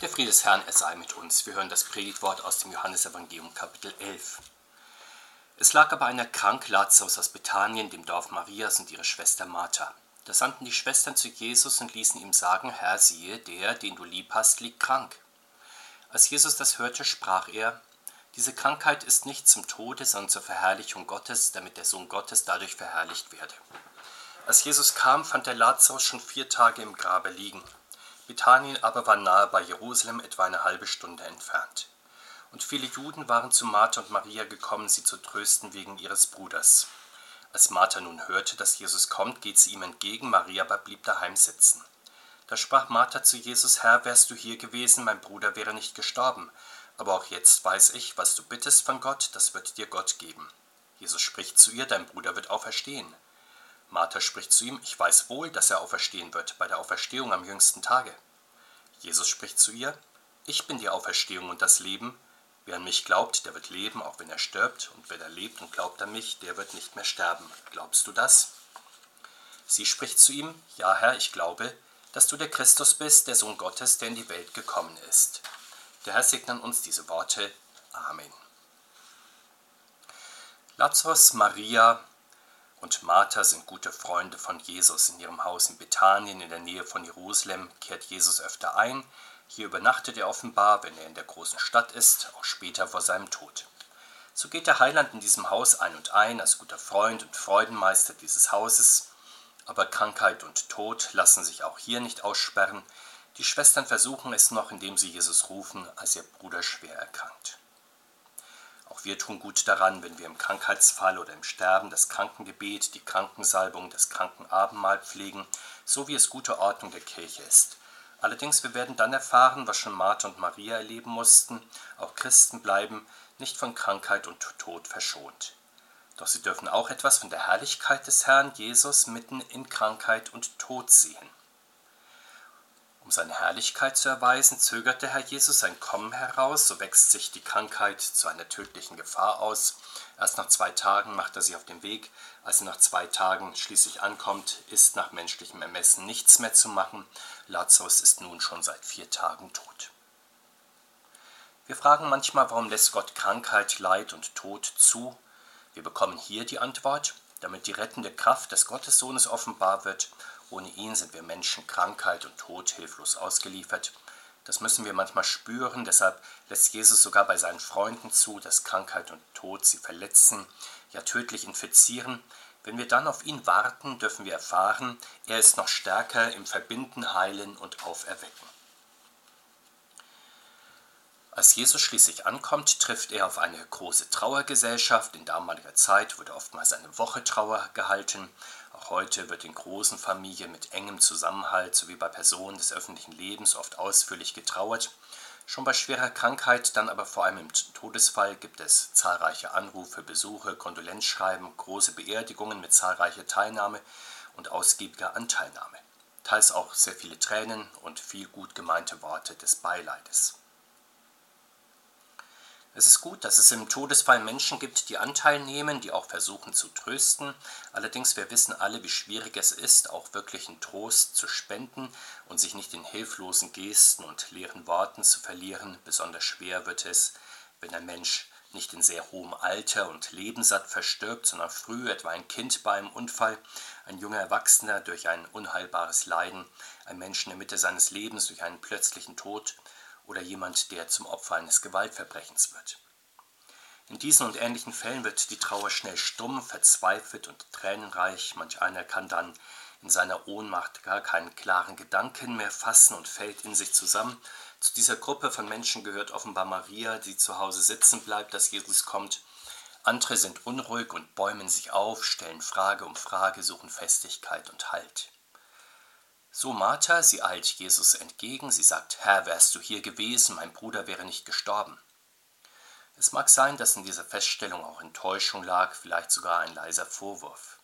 Der Friede des Herrn, er sei mit uns. Wir hören das Predigtwort aus dem Johannesevangelium Kapitel 11. Es lag aber einer krank, Lazarus aus Bethanien, dem Dorf Marias und ihre Schwester Martha. Da sandten die Schwestern zu Jesus und ließen ihm sagen, Herr, siehe, der, den du lieb hast, liegt krank. Als Jesus das hörte, sprach er, diese Krankheit ist nicht zum Tode, sondern zur Verherrlichung Gottes, damit der Sohn Gottes dadurch verherrlicht werde. Als Jesus kam, fand er Lazarus schon vier Tage im Grabe liegen. Bethanien aber war nahe bei Jerusalem, etwa eine halbe Stunde entfernt. Und viele Juden waren zu Martha und Maria gekommen, sie zu trösten wegen ihres Bruders. Als Martha nun hörte, dass Jesus kommt, geht sie ihm entgegen, Maria aber blieb daheim sitzen. Da sprach Martha zu Jesus, Herr, wärst du hier gewesen, mein Bruder wäre nicht gestorben. Aber auch jetzt weiß ich, was du bittest von Gott, das wird dir Gott geben. Jesus spricht zu ihr, dein Bruder wird auferstehen. Martha spricht zu ihm, ich weiß wohl, dass er auferstehen wird, bei der Auferstehung am jüngsten Tage. Jesus spricht zu ihr, ich bin die Auferstehung und das Leben. Wer an mich glaubt, der wird leben, auch wenn er stirbt, und wer da lebt und glaubt an mich, der wird nicht mehr sterben. Glaubst du das? Sie spricht zu ihm, Ja, Herr, ich glaube, dass du der Christus bist, der Sohn Gottes, der in die Welt gekommen ist. Der Herr segne uns diese Worte. Amen. Lazarus, Maria und Martha sind gute Freunde von Jesus. In ihrem Haus in Bethanien in der Nähe von Jerusalem kehrt Jesus öfter ein. Hier übernachtet er offenbar, wenn er in der großen Stadt ist, auch später vor seinem Tod. So geht der Heiland in diesem Haus ein und ein als guter Freund und Freudenmeister dieses Hauses. Aber Krankheit und Tod lassen sich auch hier nicht aussperren. Die Schwestern versuchen es noch, indem sie Jesus rufen, als ihr Bruder schwer erkrankt. Auch wir tun gut daran, wenn wir im Krankheitsfall oder im Sterben das Krankengebet, die Krankensalbung, das Krankenabendmahl pflegen, so wie es gute Ordnung der Kirche ist. Allerdings, wir werden dann erfahren, was schon Martha und Maria erleben mussten, auch Christen bleiben nicht von Krankheit und Tod verschont. Doch sie dürfen auch etwas von der Herrlichkeit des Herrn Jesus mitten in Krankheit und Tod sehen. Um seine Herrlichkeit zu erweisen, zögert der Herr Jesus sein Kommen heraus, so wächst sich die Krankheit zu einer tödlichen Gefahr aus. Erst nach zwei Tagen macht er sich auf den Weg. Als er nach zwei Tagen schließlich ankommt, ist nach menschlichem Ermessen nichts mehr zu machen. Lazarus ist nun schon seit vier Tagen tot. Wir fragen manchmal, warum lässt Gott Krankheit, Leid und Tod zu? Wir bekommen hier die Antwort, damit die rettende Kraft des Gottessohnes offenbar wird ohne ihn sind wir Menschen Krankheit und Tod hilflos ausgeliefert. Das müssen wir manchmal spüren, deshalb lässt Jesus sogar bei seinen Freunden zu, dass Krankheit und Tod sie verletzen, ja tödlich infizieren. Wenn wir dann auf ihn warten, dürfen wir erfahren, er ist noch stärker im Verbinden, Heilen und Auferwecken. Als Jesus schließlich ankommt, trifft er auf eine große Trauergesellschaft. In damaliger Zeit wurde oftmals eine Woche Trauer gehalten. Heute wird in großen Familien mit engem Zusammenhalt sowie bei Personen des öffentlichen Lebens oft ausführlich getrauert. Schon bei schwerer Krankheit, dann aber vor allem im Todesfall gibt es zahlreiche Anrufe, Besuche, Kondolenzschreiben, große Beerdigungen mit zahlreicher Teilnahme und ausgiebiger Anteilnahme. Teils auch sehr viele Tränen und viel gut gemeinte Worte des Beileides. Es ist gut, dass es im Todesfall Menschen gibt, die Anteil nehmen, die auch versuchen zu trösten. Allerdings, wir wissen alle, wie schwierig es ist, auch wirklichen Trost zu spenden und sich nicht in hilflosen Gesten und leeren Worten zu verlieren. Besonders schwer wird es, wenn ein Mensch nicht in sehr hohem Alter und lebenssatt verstirbt, sondern früh, etwa ein Kind bei einem Unfall, ein junger Erwachsener durch ein unheilbares Leiden, ein Mensch in der Mitte seines Lebens durch einen plötzlichen Tod oder jemand, der zum Opfer eines Gewaltverbrechens wird. In diesen und ähnlichen Fällen wird die Trauer schnell stumm, verzweifelt und tränenreich. Manch einer kann dann in seiner Ohnmacht gar keinen klaren Gedanken mehr fassen und fällt in sich zusammen. Zu dieser Gruppe von Menschen gehört offenbar Maria, die zu Hause sitzen bleibt, dass Jesus kommt. Andere sind unruhig und bäumen sich auf, stellen Frage um Frage, suchen Festigkeit und Halt. So Martha, sie eilt Jesus entgegen, sie sagt, Herr, wärst du hier gewesen, mein Bruder wäre nicht gestorben. Es mag sein, dass in dieser Feststellung auch Enttäuschung lag, vielleicht sogar ein leiser Vorwurf.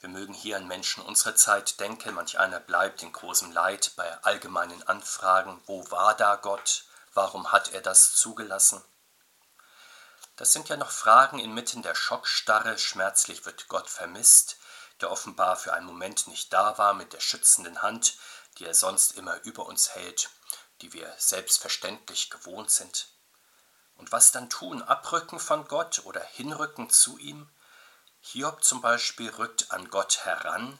Wir mögen hier an Menschen unserer Zeit denken, manch einer bleibt in großem Leid bei allgemeinen Anfragen, wo war da Gott, warum hat er das zugelassen? Das sind ja noch Fragen inmitten der Schockstarre, schmerzlich wird Gott vermisst, der offenbar für einen Moment nicht da war mit der schützenden Hand, die er sonst immer über uns hält, die wir selbstverständlich gewohnt sind. Und was dann tun? Abrücken von Gott oder hinrücken zu ihm? Hiob zum Beispiel rückt an Gott heran,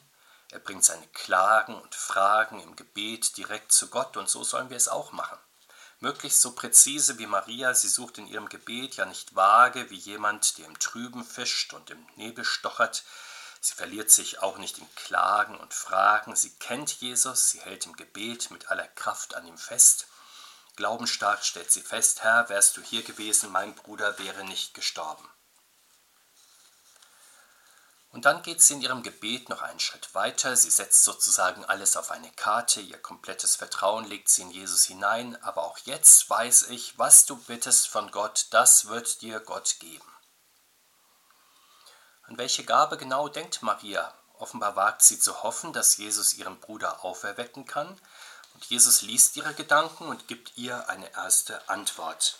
er bringt seine Klagen und Fragen im Gebet direkt zu Gott und so sollen wir es auch machen. Möglichst so präzise wie Maria, sie sucht in ihrem Gebet ja nicht vage wie jemand, der im Trüben fischt und im Nebel stochert. Sie verliert sich auch nicht in Klagen und Fragen. Sie kennt Jesus, sie hält im Gebet mit aller Kraft an ihm fest. Glaubensstark stellt sie fest, Herr, wärst du hier gewesen, mein Bruder wäre nicht gestorben. Und dann geht sie in ihrem Gebet noch einen Schritt weiter. Sie setzt sozusagen alles auf eine Karte. Ihr komplettes Vertrauen legt sie in Jesus hinein. Aber auch jetzt weiß ich, was du bittest von Gott, das wird dir Gott geben. An welche Gabe genau denkt Maria? Offenbar wagt sie zu hoffen, dass Jesus ihren Bruder auferwecken kann. Und Jesus liest ihre Gedanken und gibt ihr eine erste Antwort.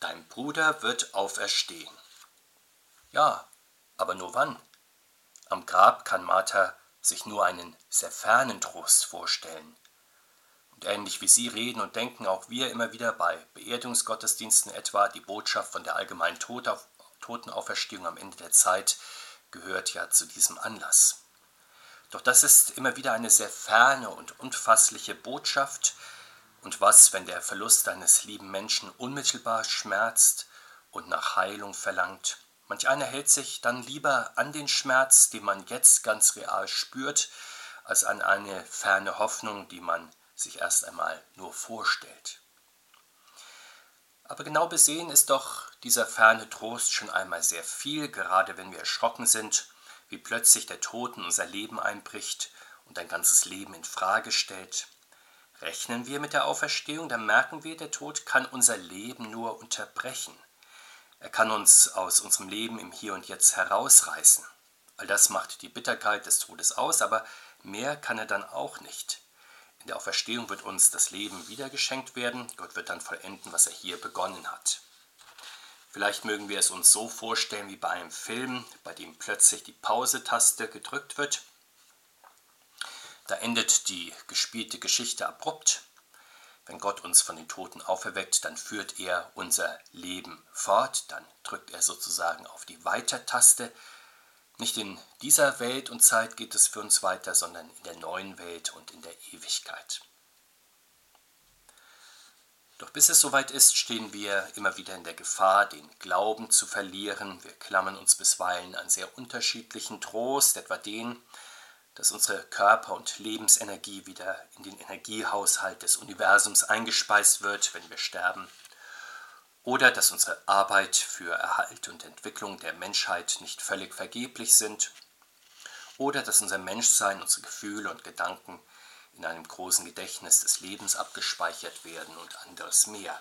Dein Bruder wird auferstehen. Ja, aber nur wann? Am Grab kann Martha sich nur einen sehr fernen Trost vorstellen. Und ähnlich wie Sie reden und denken auch wir immer wieder bei Beerdigungsgottesdiensten etwa, die Botschaft von der allgemeinen Totenauferstehung am Ende der Zeit gehört ja zu diesem Anlass. Doch das ist immer wieder eine sehr ferne und unfassliche Botschaft. Und was, wenn der Verlust eines lieben Menschen unmittelbar schmerzt und nach Heilung verlangt? Manch einer hält sich dann lieber an den Schmerz, den man jetzt ganz real spürt, als an eine ferne Hoffnung, die man sich erst einmal nur vorstellt. Aber genau besehen ist doch dieser ferne Trost schon einmal sehr viel, gerade wenn wir erschrocken sind, wie plötzlich der Tod in unser Leben einbricht und ein ganzes Leben in Frage stellt. Rechnen wir mit der Auferstehung, dann merken wir, der Tod kann unser Leben nur unterbrechen. Er kann uns aus unserem Leben im Hier und Jetzt herausreißen. All das macht die Bitterkeit des Todes aus, aber mehr kann er dann auch nicht. In der Auferstehung wird uns das Leben wieder geschenkt werden. Gott wird dann vollenden, was er hier begonnen hat. Vielleicht mögen wir es uns so vorstellen wie bei einem Film, bei dem plötzlich die Pause-Taste gedrückt wird. Da endet die gespielte Geschichte abrupt wenn Gott uns von den Toten auferweckt, dann führt er unser Leben fort, dann drückt er sozusagen auf die Weiter-Taste. Nicht in dieser Welt und Zeit geht es für uns weiter, sondern in der neuen Welt und in der Ewigkeit. Doch bis es soweit ist, stehen wir immer wieder in der Gefahr, den Glauben zu verlieren. Wir klammern uns bisweilen an sehr unterschiedlichen Trost, etwa den, dass unsere Körper- und Lebensenergie wieder in den Energiehaushalt des Universums eingespeist wird, wenn wir sterben, oder dass unsere Arbeit für Erhalt und Entwicklung der Menschheit nicht völlig vergeblich sind, oder dass unser Menschsein, unsere Gefühle und Gedanken in einem großen Gedächtnis des Lebens abgespeichert werden und anderes mehr.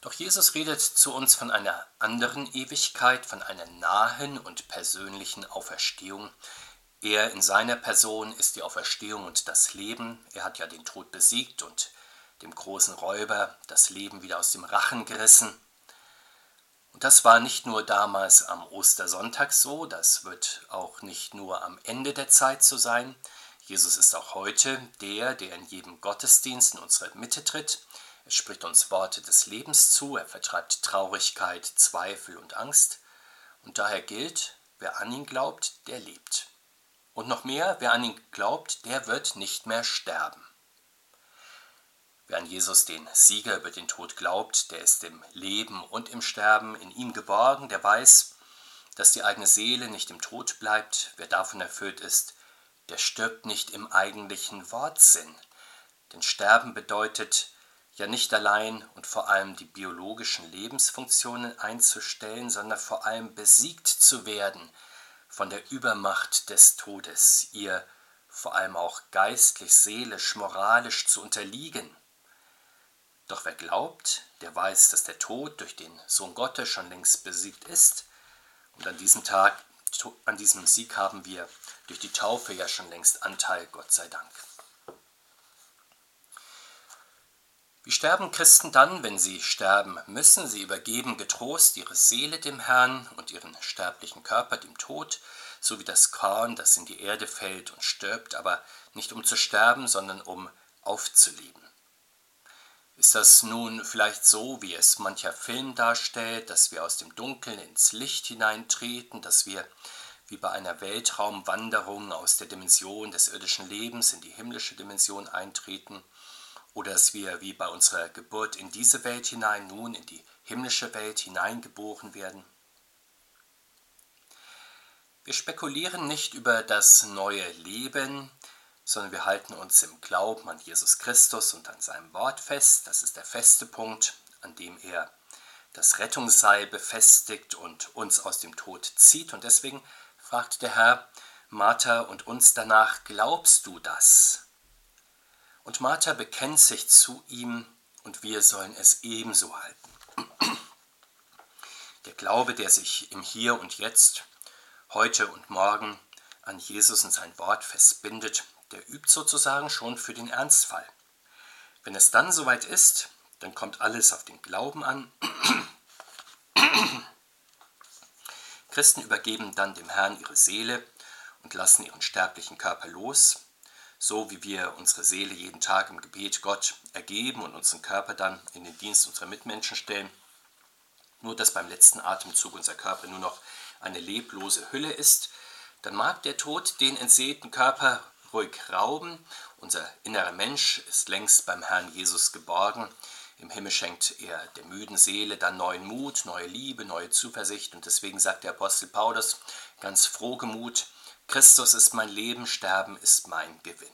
Doch Jesus redet zu uns von einer anderen Ewigkeit, von einer nahen und persönlichen Auferstehung. Er in seiner Person ist die Auferstehung und das Leben. Er hat ja den Tod besiegt und dem großen Räuber das Leben wieder aus dem Rachen gerissen. Und das war nicht nur damals am Ostersonntag so, das wird auch nicht nur am Ende der Zeit so sein. Jesus ist auch heute der, der in jedem Gottesdienst in unsere Mitte tritt. Er spricht uns Worte des Lebens zu, er vertreibt Traurigkeit, Zweifel und Angst. Und daher gilt, wer an ihn glaubt, der lebt. Und noch mehr, wer an ihn glaubt, der wird nicht mehr sterben. Wer an Jesus, den Sieger über den Tod glaubt, der ist im Leben und im Sterben in ihm geborgen, der weiß, dass die eigene Seele nicht im Tod bleibt. Wer davon erfüllt ist, der stirbt nicht im eigentlichen Wortsinn. Denn Sterben bedeutet, ja nicht allein und vor allem die biologischen Lebensfunktionen einzustellen, sondern vor allem besiegt zu werden von der Übermacht des Todes, ihr vor allem auch geistlich, seelisch, moralisch zu unterliegen. Doch wer glaubt, der weiß, dass der Tod durch den Sohn Gottes schon längst besiegt ist. Und an diesem Tag, an diesem Sieg haben wir durch die Taufe ja schon längst Anteil, Gott sei Dank. Wie sterben Christen dann, wenn sie sterben müssen? Sie übergeben getrost ihre Seele dem Herrn und ihren sterblichen Körper dem Tod. so wie das Korn, das in die Erde fällt und stirbt, aber nicht um zu sterben, sondern um aufzuleben. Ist das nun vielleicht so, wie es mancher Film darstellt, dass wir aus dem Dunkeln ins Licht hineintreten, dass wir wie bei einer Weltraumwanderung aus der Dimension des irdischen Lebens in die himmlische Dimension eintreten, oder dass wir wie bei unserer Geburt in diese Welt hinein nun in die himmlische Welt hineingeboren werden? Wir spekulieren nicht über das neue Leben, sondern wir halten uns im Glauben an Jesus Christus und an seinem Wort fest. Das ist der feste Punkt, an dem er das Rettungsseil befestigt und uns aus dem Tod zieht. Und deswegen fragt der Herr Martha und uns danach, glaubst du das? Und Martha bekennt sich zu ihm und wir sollen es ebenso halten. Der Glaube, der sich im Hier und Jetzt, heute und morgen an Jesus und sein Wort festbindet, der übt sozusagen schon für den Ernstfall. Wenn es dann soweit ist, dann kommt alles auf den Glauben an. Christen übergeben dann dem Herrn ihre Seele und lassen ihren sterblichen Körper los, so wie wir unsere Seele jeden Tag im Gebet Gott ergeben und unseren Körper dann in den Dienst unserer Mitmenschen stellen. Nur dass beim letzten Atemzug unser Körper nur noch eine leblose Hülle ist, dann mag der Tod den entseelten Körper ruhig rauben. Unser innerer Mensch ist längst beim Herrn Jesus geborgen. Im Himmel schenkt er der müden Seele dann neuen Mut, neue Liebe, neue Zuversicht. Und deswegen sagt der Apostel Paulus ganz frohgemut, Christus ist mein Leben, Sterben ist mein Gewinn.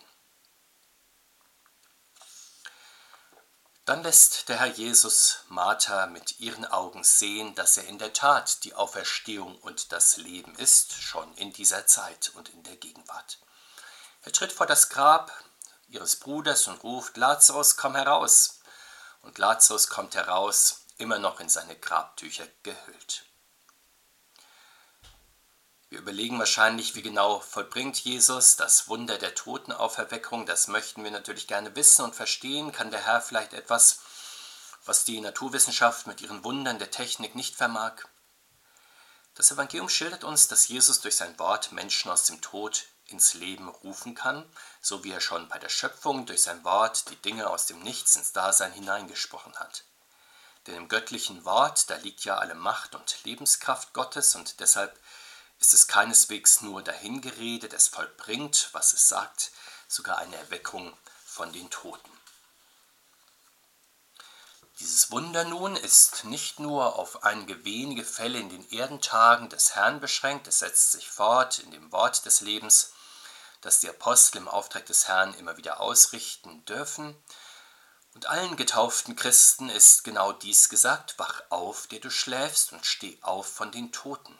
Dann lässt der Herr Jesus Martha mit ihren Augen sehen, dass er in der Tat die Auferstehung und das Leben ist, schon in dieser Zeit und in der Gegenwart. Er tritt vor das Grab ihres Bruders und ruft, Lazarus, komm heraus. Und Lazarus kommt heraus, immer noch in seine Grabtücher gehüllt. Wir überlegen wahrscheinlich, wie genau vollbringt Jesus das Wunder der Totenauferweckung. Das möchten wir natürlich gerne wissen und verstehen. Kann der Herr vielleicht etwas, was die Naturwissenschaft mit ihren Wundern der Technik nicht vermag? Das Evangelium schildert uns, dass Jesus durch sein Wort Menschen aus dem Tod ins Leben rufen kann, so wie er schon bei der Schöpfung durch sein Wort die Dinge aus dem Nichts ins Dasein hineingesprochen hat. Denn im göttlichen Wort, da liegt ja alle Macht und Lebenskraft Gottes und deshalb ist es keineswegs nur dahingeredet, es vollbringt, was es sagt, sogar eine Erweckung von den Toten. Dieses Wunder nun ist nicht nur auf einige wenige Fälle in den Erdentagen des Herrn beschränkt, es setzt sich fort in dem Wort des Lebens, das die Apostel im Auftrag des Herrn immer wieder ausrichten dürfen. Und allen getauften Christen ist genau dies gesagt, wach auf, der du schläfst, und steh auf von den Toten.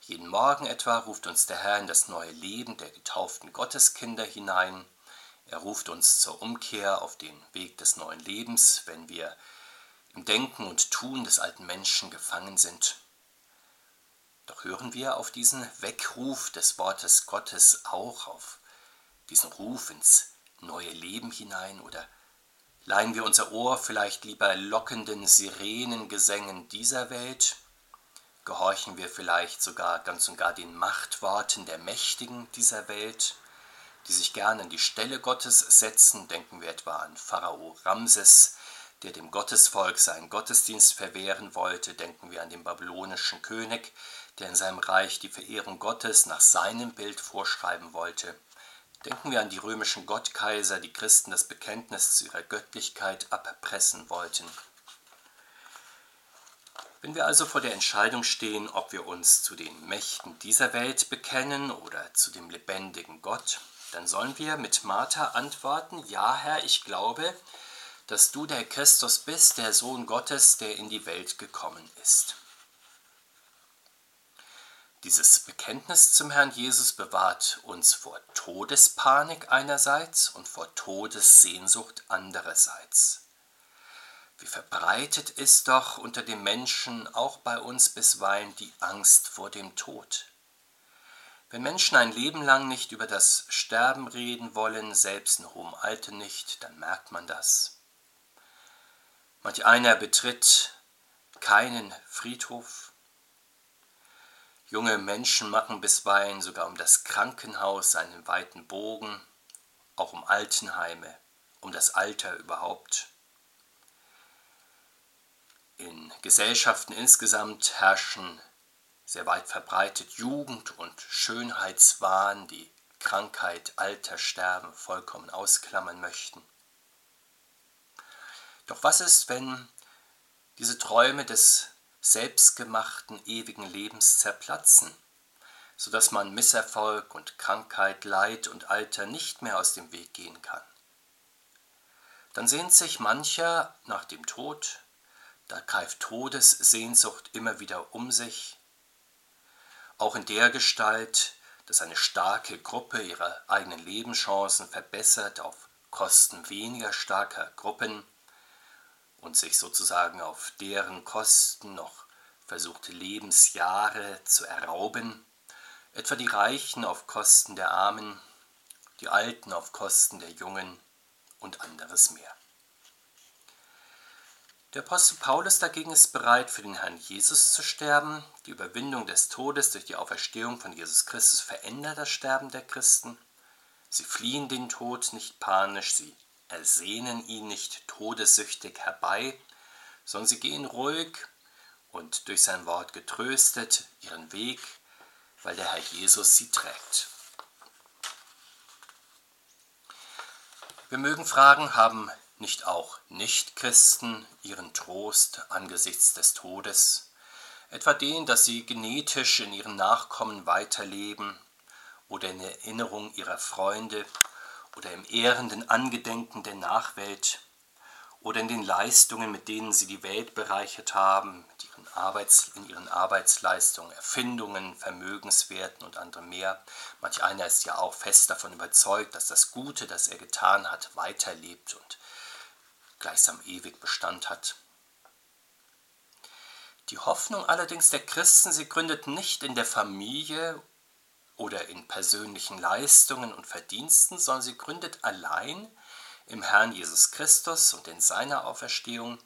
Jeden Morgen etwa ruft uns der Herr in das neue Leben der getauften Gotteskinder hinein. Er ruft uns zur Umkehr auf den Weg des neuen Lebens, wenn wir im Denken und Tun des alten Menschen gefangen sind. Doch hören wir auf diesen Weckruf des Wortes Gottes auch, auf diesen Ruf ins neue Leben hinein oder leihen wir unser Ohr vielleicht lieber lockenden Sirenengesängen dieser Welt? Gehorchen wir vielleicht sogar ganz und gar den Machtworten der Mächtigen dieser Welt, die sich gern an die Stelle Gottes setzen? Denken wir etwa an Pharao Ramses, der dem Gottesvolk seinen Gottesdienst verwehren wollte. Denken wir an den babylonischen König, der in seinem Reich die Verehrung Gottes nach seinem Bild vorschreiben wollte. Denken wir an die römischen Gottkaiser, die Christen das Bekenntnis zu ihrer Göttlichkeit abpressen wollten. Wenn wir also vor der Entscheidung stehen, ob wir uns zu den Mächten dieser Welt bekennen oder zu dem lebendigen Gott, dann sollen wir mit Martha antworten, ja Herr, ich glaube, dass du der Christus bist, der Sohn Gottes, der in die Welt gekommen ist. Dieses Bekenntnis zum Herrn Jesus bewahrt uns vor Todespanik einerseits und vor Todessehnsucht andererseits. Wie verbreitet ist doch unter den Menschen, auch bei uns bisweilen, die Angst vor dem Tod. Wenn Menschen ein Leben lang nicht über das Sterben reden wollen, selbst in hohem Alter nicht, dann merkt man das. Manch einer betritt keinen Friedhof, Junge Menschen machen bisweilen sogar um das Krankenhaus einen weiten Bogen, auch um Altenheime, um das Alter überhaupt. In Gesellschaften insgesamt herrschen sehr weit verbreitet Jugend- und Schönheitswahn, die Krankheit, Alter, Sterben vollkommen ausklammern möchten. Doch was ist, wenn diese Träume des selbstgemachten ewigen Lebens zerplatzen, sodass man Misserfolg und Krankheit, Leid und Alter nicht mehr aus dem Weg gehen kann? Dann sehnt sich mancher nach dem Tod, da greift Todessehnsucht immer wieder um sich, auch in der Gestalt, dass eine starke Gruppe ihre eigenen Lebenschancen verbessert auf Kosten weniger starker Gruppen und sich sozusagen auf deren Kosten noch versuchte Lebensjahre zu errauben, etwa die Reichen auf Kosten der Armen, die Alten auf Kosten der Jungen und anderes mehr. Der Apostel Paulus dagegen ist bereit, für den Herrn Jesus zu sterben. Die Überwindung des Todes durch die Auferstehung von Jesus Christus verändert das Sterben der Christen. Sie fliehen den Tod nicht panisch, sie ersehnen ihn nicht todessüchtig herbei, sondern sie gehen ruhig und durch sein Wort getröstet ihren Weg, weil der Herr Jesus sie trägt. Wir mögen fragen, haben nicht auch Nichtchristen ihren Trost angesichts des Todes, etwa den, dass sie genetisch in ihren Nachkommen weiterleben oder in Erinnerung ihrer Freunde oder im ehrenden Angedenken der Nachwelt oder in den Leistungen, mit denen sie die Welt bereichert haben, ihren Arbeits-, in ihren Arbeitsleistungen, Erfindungen, Vermögenswerten und anderem mehr. Manch einer ist ja auch fest davon überzeugt, dass das Gute, das er getan hat, weiterlebt und gleichsam ewig Bestand hat. Die Hoffnung allerdings der Christen, sie gründet nicht in der Familie oder in persönlichen Leistungen und Verdiensten, sondern sie gründet allein im Herrn Jesus Christus und in seiner Auferstehung.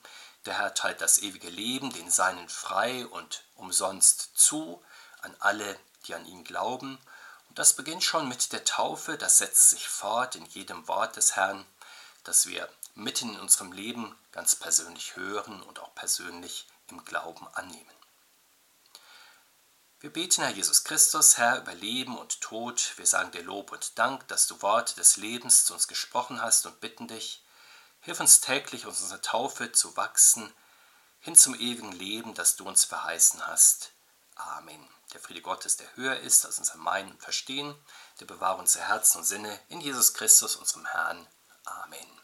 Der Herr teilt das ewige Leben den Seinen frei und umsonst zu an alle, die an ihn glauben. Und das beginnt schon mit der Taufe, das setzt sich fort in jedem Wort des Herrn, das wir mitten in unserem Leben ganz persönlich hören und auch persönlich im Glauben annehmen. Wir beten, Herr Jesus Christus, Herr, über Leben und Tod. Wir sagen dir Lob und Dank, dass du Worte des Lebens zu uns gesprochen hast und bitten dich, hilf uns täglich aus unserer Taufe zu wachsen, hin zum ewigen Leben, das du uns verheißen hast. Amen. Der Friede Gottes, der höher ist als unser Meinen und Verstehen, der bewahre unsere Herzen und Sinne in Jesus Christus, unserem Herrn. Amen.